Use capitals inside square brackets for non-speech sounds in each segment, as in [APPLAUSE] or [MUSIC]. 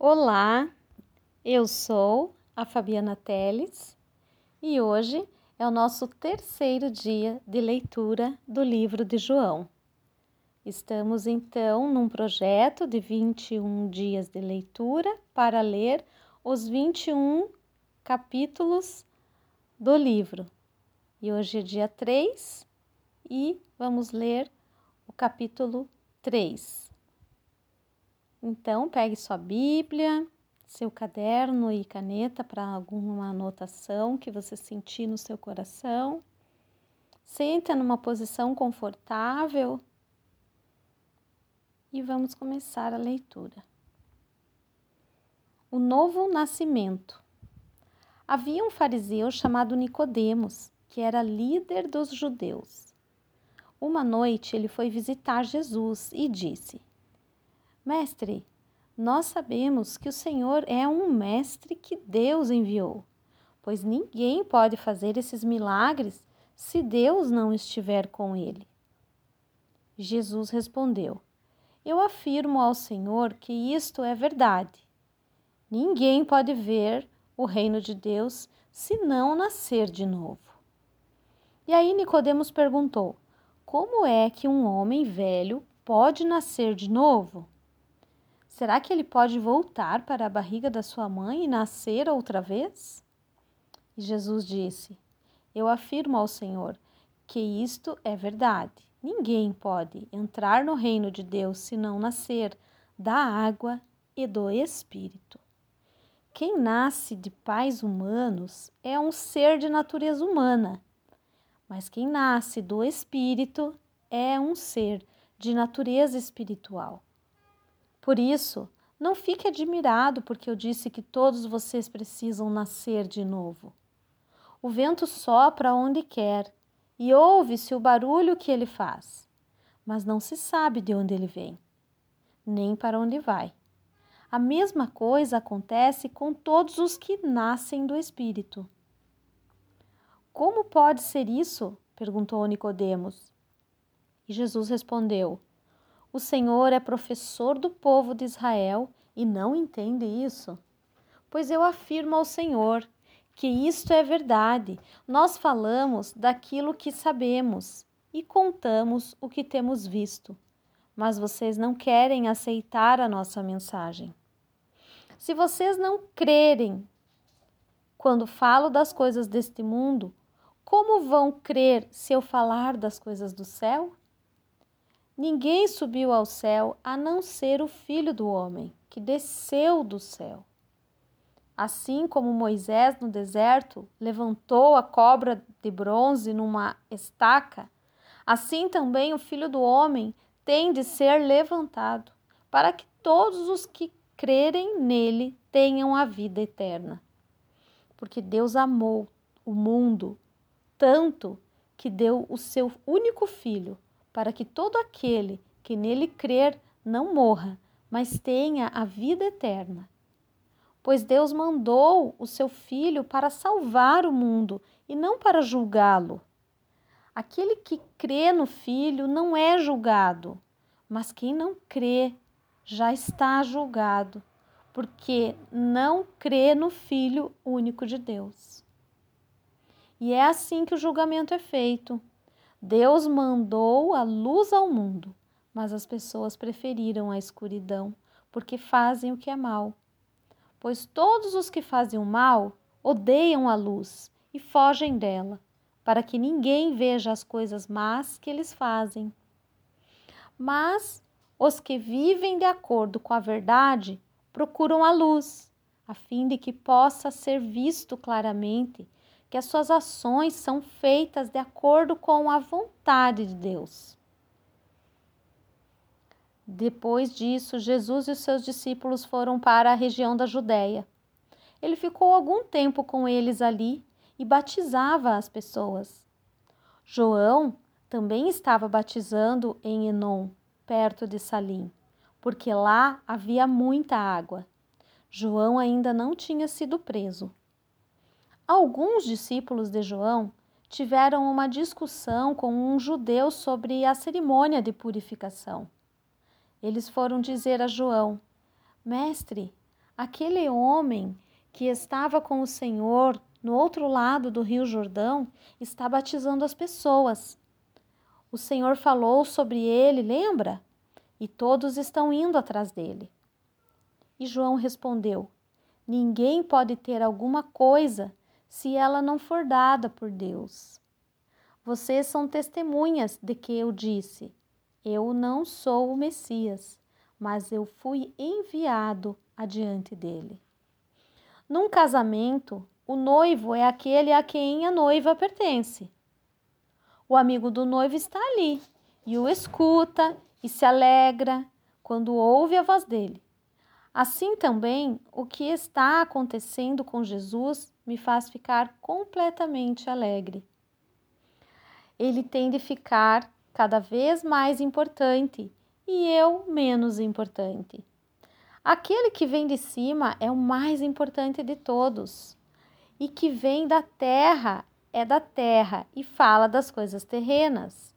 Olá, eu sou a Fabiana Teles e hoje é o nosso terceiro dia de leitura do livro de João. Estamos então num projeto de 21 dias de leitura para ler os 21 capítulos do livro. E hoje é dia 3 e vamos ler o capítulo 3. Então, pegue sua Bíblia, seu caderno e caneta para alguma anotação que você sentir no seu coração. Senta numa posição confortável e vamos começar a leitura. O novo nascimento. Havia um fariseu chamado Nicodemos, que era líder dos judeus. Uma noite ele foi visitar Jesus e disse: Mestre, nós sabemos que o Senhor é um mestre que Deus enviou, pois ninguém pode fazer esses milagres se Deus não estiver com ele. Jesus respondeu: Eu afirmo ao Senhor que isto é verdade. Ninguém pode ver o reino de Deus se não nascer de novo. E aí Nicodemos perguntou: Como é que um homem velho pode nascer de novo? Será que ele pode voltar para a barriga da sua mãe e nascer outra vez? E Jesus disse: Eu afirmo ao Senhor que isto é verdade. Ninguém pode entrar no reino de Deus se não nascer da água e do Espírito. Quem nasce de pais humanos é um ser de natureza humana, mas quem nasce do Espírito é um ser de natureza espiritual. Por isso, não fique admirado porque eu disse que todos vocês precisam nascer de novo. O vento sopra onde quer e ouve-se o barulho que ele faz, mas não se sabe de onde ele vem, nem para onde vai. A mesma coisa acontece com todos os que nascem do Espírito. Como pode ser isso? perguntou Nicodemos. E Jesus respondeu: o Senhor é professor do povo de Israel e não entende isso? Pois eu afirmo ao Senhor que isto é verdade. Nós falamos daquilo que sabemos e contamos o que temos visto, mas vocês não querem aceitar a nossa mensagem. Se vocês não crerem quando falo das coisas deste mundo, como vão crer se eu falar das coisas do céu? Ninguém subiu ao céu a não ser o Filho do Homem, que desceu do céu. Assim como Moisés no deserto levantou a cobra de bronze numa estaca, assim também o Filho do Homem tem de ser levantado, para que todos os que crerem nele tenham a vida eterna. Porque Deus amou o mundo tanto que deu o seu único filho para que todo aquele que nele crer não morra, mas tenha a vida eterna. Pois Deus mandou o seu Filho para salvar o mundo e não para julgá-lo. Aquele que crê no Filho não é julgado, mas quem não crê já está julgado, porque não crê no Filho único de Deus. E é assim que o julgamento é feito. Deus mandou a luz ao mundo, mas as pessoas preferiram a escuridão, porque fazem o que é mal. Pois todos os que fazem o mal odeiam a luz e fogem dela, para que ninguém veja as coisas más que eles fazem. Mas os que vivem de acordo com a verdade procuram a luz, a fim de que possa ser visto claramente que as suas ações são feitas de acordo com a vontade de Deus. Depois disso, Jesus e os seus discípulos foram para a região da Judéia. Ele ficou algum tempo com eles ali e batizava as pessoas. João também estava batizando em Enom, perto de Salim, porque lá havia muita água. João ainda não tinha sido preso. Alguns discípulos de João tiveram uma discussão com um judeu sobre a cerimônia de purificação. Eles foram dizer a João: Mestre, aquele homem que estava com o Senhor no outro lado do Rio Jordão está batizando as pessoas. O Senhor falou sobre ele, lembra? E todos estão indo atrás dele. E João respondeu: Ninguém pode ter alguma coisa se ela não for dada por Deus. Vocês são testemunhas de que eu disse: Eu não sou o Messias, mas eu fui enviado adiante dele. Num casamento, o noivo é aquele a quem a noiva pertence. O amigo do noivo está ali e o escuta e se alegra quando ouve a voz dele. Assim também, o que está acontecendo com Jesus me faz ficar completamente alegre. Ele tem de ficar cada vez mais importante e eu menos importante. Aquele que vem de cima é o mais importante de todos. E que vem da terra é da terra e fala das coisas terrenas.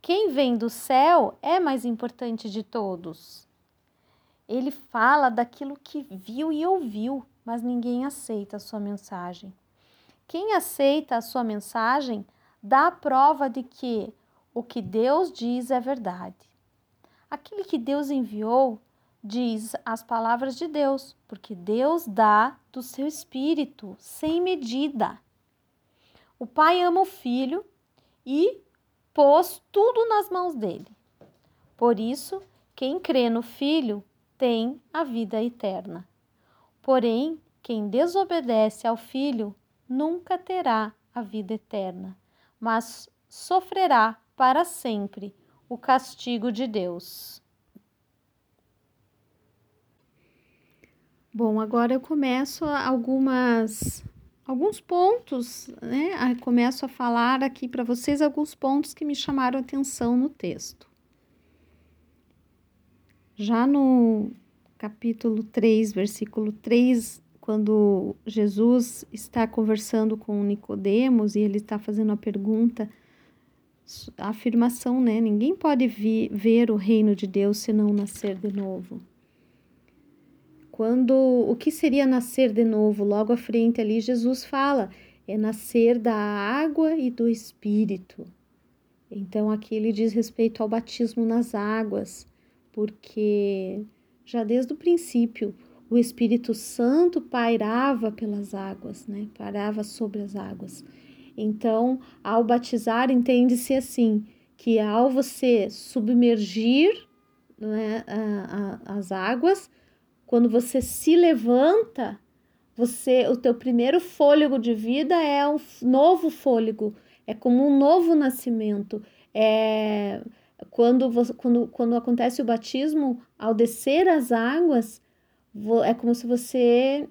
Quem vem do céu é mais importante de todos. Ele fala daquilo que viu e ouviu, mas ninguém aceita a sua mensagem. Quem aceita a sua mensagem dá a prova de que o que Deus diz é verdade. Aquele que Deus enviou diz as palavras de Deus, porque Deus dá do seu espírito sem medida. O pai ama o filho e pôs tudo nas mãos dele. Por isso, quem crê no filho tem a vida eterna. Porém, quem desobedece ao filho nunca terá a vida eterna, mas sofrerá para sempre o castigo de Deus. Bom, agora eu começo algumas alguns pontos, né? Começo a falar aqui para vocês alguns pontos que me chamaram atenção no texto. Já no capítulo 3, versículo 3, quando Jesus está conversando com Nicodemos e ele está fazendo a pergunta, a afirmação, né? Ninguém pode ver o reino de Deus se não nascer de novo. Quando o que seria nascer de novo? Logo à frente ali Jesus fala, é nascer da água e do espírito. Então aqui ele diz respeito ao batismo nas águas, porque já desde o princípio o Espírito Santo pairava pelas águas, né? Parava sobre as águas. Então, ao batizar, entende-se assim, que ao você submergir né, a, a, as águas, quando você se levanta, você, o teu primeiro fôlego de vida é um novo fôlego, é como um novo nascimento. É quando, você, quando, quando acontece o batismo, ao descer as águas, é como se você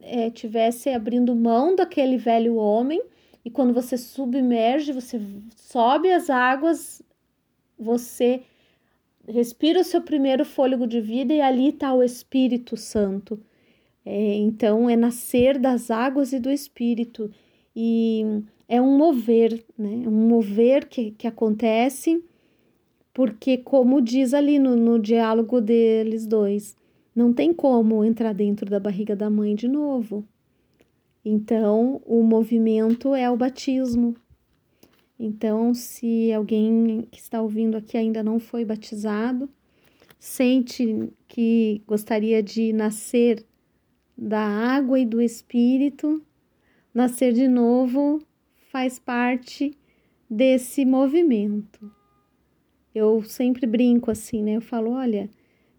é, tivesse abrindo mão daquele velho homem e quando você submerge, você sobe as águas, você respira o seu primeiro fôlego de vida e ali está o Espírito Santo. É, então, é nascer das águas e do Espírito. E é um mover, né? É um mover que, que acontece, porque, como diz ali no, no diálogo deles dois, não tem como entrar dentro da barriga da mãe de novo. Então, o movimento é o batismo, então, se alguém que está ouvindo aqui ainda não foi batizado, sente que gostaria de nascer da água e do espírito, nascer de novo faz parte desse movimento. Eu sempre brinco assim, né? Eu falo, olha,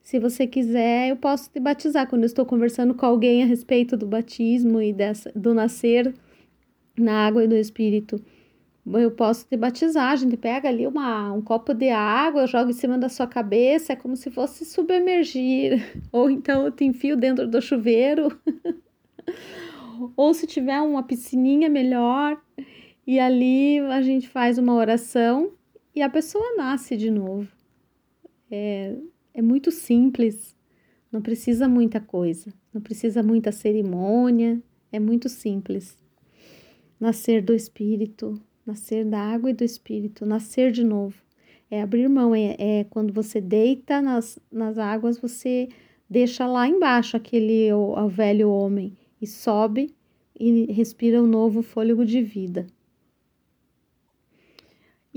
se você quiser, eu posso te batizar quando eu estou conversando com alguém a respeito do batismo e dessa, do nascer na água e do espírito eu posso te batizar. A gente pega ali uma, um copo de água, joga em cima da sua cabeça, é como se fosse submergir. [LAUGHS] Ou então eu te enfio dentro do chuveiro. [LAUGHS] Ou se tiver uma piscininha melhor, e ali a gente faz uma oração e a pessoa nasce de novo. É, é muito simples, não precisa muita coisa, não precisa muita cerimônia, é muito simples. Nascer do Espírito, nascer da água e do espírito, nascer de novo. É abrir mão, é, é quando você deita nas, nas águas, você deixa lá embaixo aquele o, o velho homem e sobe e respira um novo fôlego de vida.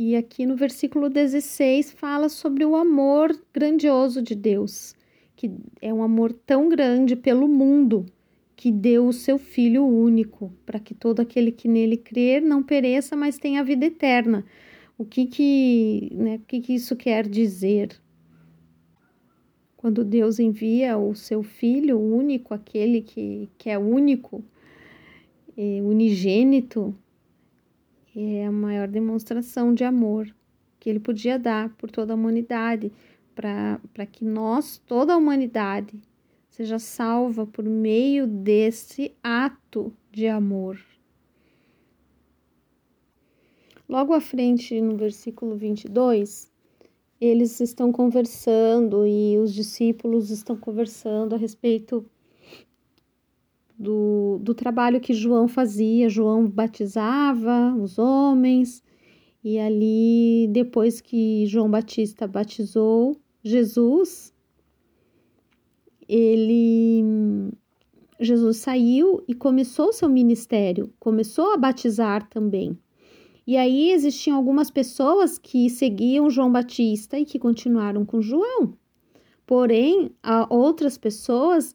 E aqui no versículo 16 fala sobre o amor grandioso de Deus, que é um amor tão grande pelo mundo que deu o seu Filho único, para que todo aquele que nele crer não pereça, mas tenha a vida eterna. O que que, né, o que, que isso quer dizer? Quando Deus envia o seu Filho único, aquele que, que é único, é é a maior demonstração de amor que ele podia dar por toda a humanidade, para que nós, toda a humanidade, seja salva por meio desse ato de amor. Logo à frente, no versículo 22, eles estão conversando e os discípulos estão conversando a respeito do, do trabalho que João fazia. João batizava os homens, e ali, depois que João Batista batizou Jesus, ele Jesus saiu e começou seu ministério, começou a batizar também. E aí existiam algumas pessoas que seguiam João Batista e que continuaram com João. Porém, outras pessoas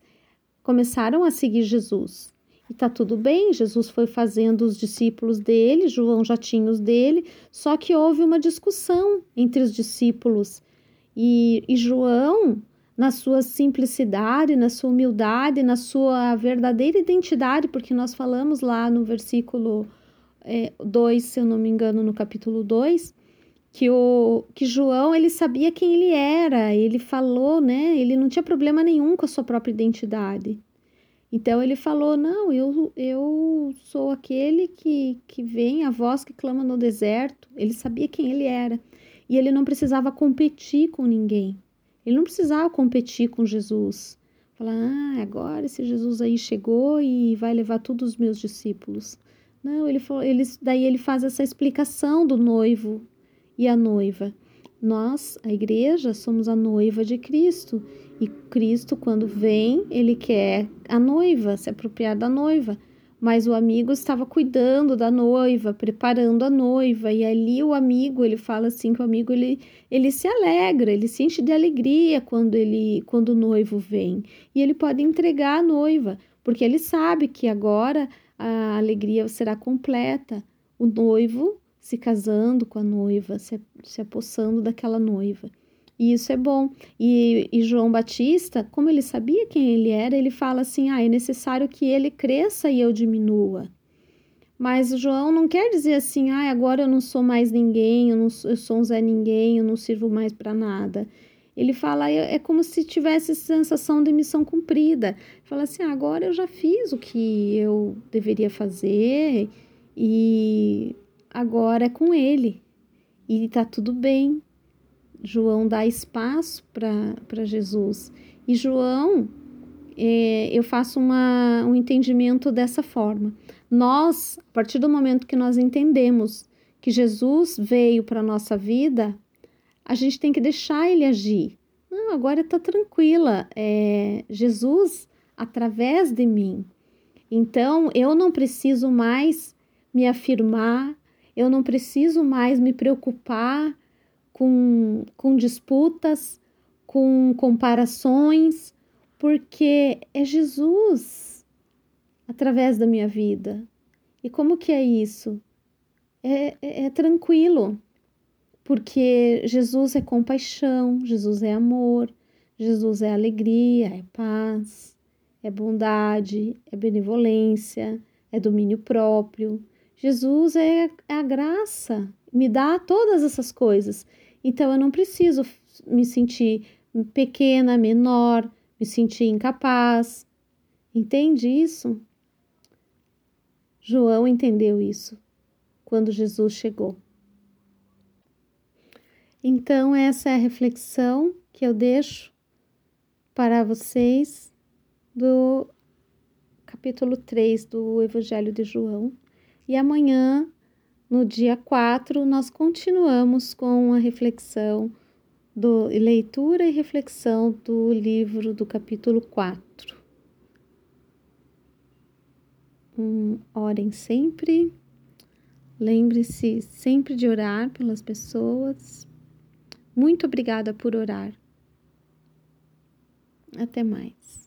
começaram a seguir Jesus. E tá tudo bem, Jesus foi fazendo os discípulos dele, João já tinha os dele, só que houve uma discussão entre os discípulos. E, e João na sua simplicidade, na sua humildade, na sua verdadeira identidade, porque nós falamos lá no versículo 2, é, se eu não me engano, no capítulo 2, que, o, que João ele sabia quem ele era, ele falou, né? Ele não tinha problema nenhum com a sua própria identidade. Então ele falou: Não, eu, eu sou aquele que, que vem, a voz que clama no deserto. Ele sabia quem ele era. E ele não precisava competir com ninguém. Ele não precisava competir com Jesus. Falar, ah, agora esse Jesus aí chegou e vai levar todos os meus discípulos. Não, ele, falou, ele daí ele faz essa explicação do noivo e a noiva. Nós, a igreja, somos a noiva de Cristo. E Cristo, quando vem, ele quer a noiva, se apropriar da noiva mas o amigo estava cuidando da noiva, preparando a noiva, e ali o amigo, ele fala assim que o amigo ele, ele se alegra, ele se enche de alegria quando ele quando o noivo vem, e ele pode entregar a noiva, porque ele sabe que agora a alegria será completa. O noivo se casando com a noiva, se, se apossando daquela noiva. E isso é bom. E, e, João Batista, como ele sabia quem ele era, ele fala assim: ah, é necessário que ele cresça e eu diminua. Mas João não quer dizer assim: ah, agora eu não sou mais ninguém, eu, não, eu sou um Zé Ninguém, eu não sirvo mais para nada. Ele fala, é, é como se tivesse sensação de missão cumprida. Fala assim: ah, agora eu já fiz o que eu deveria fazer e agora é com ele. E tá tudo bem, João dá espaço para Jesus. E João, é, eu faço uma, um entendimento dessa forma. Nós, a partir do momento que nós entendemos que Jesus veio para a nossa vida, a gente tem que deixar ele agir. Não, agora está tranquila. É, Jesus através de mim. Então, eu não preciso mais me afirmar, eu não preciso mais me preocupar com, com disputas, com comparações, porque é Jesus através da minha vida. E como que é isso? É, é, é tranquilo, porque Jesus é compaixão, Jesus é amor, Jesus é alegria, é paz, é bondade, é benevolência, é domínio próprio. Jesus é a graça, me dá todas essas coisas. Então eu não preciso me sentir pequena, menor, me sentir incapaz. Entende isso? João entendeu isso quando Jesus chegou. Então, essa é a reflexão que eu deixo para vocês do capítulo 3 do Evangelho de João. E amanhã no dia 4, nós continuamos com a reflexão do leitura e reflexão do livro do capítulo 4. Hum, orem sempre. Lembre-se sempre de orar pelas pessoas. Muito obrigada por orar. Até mais.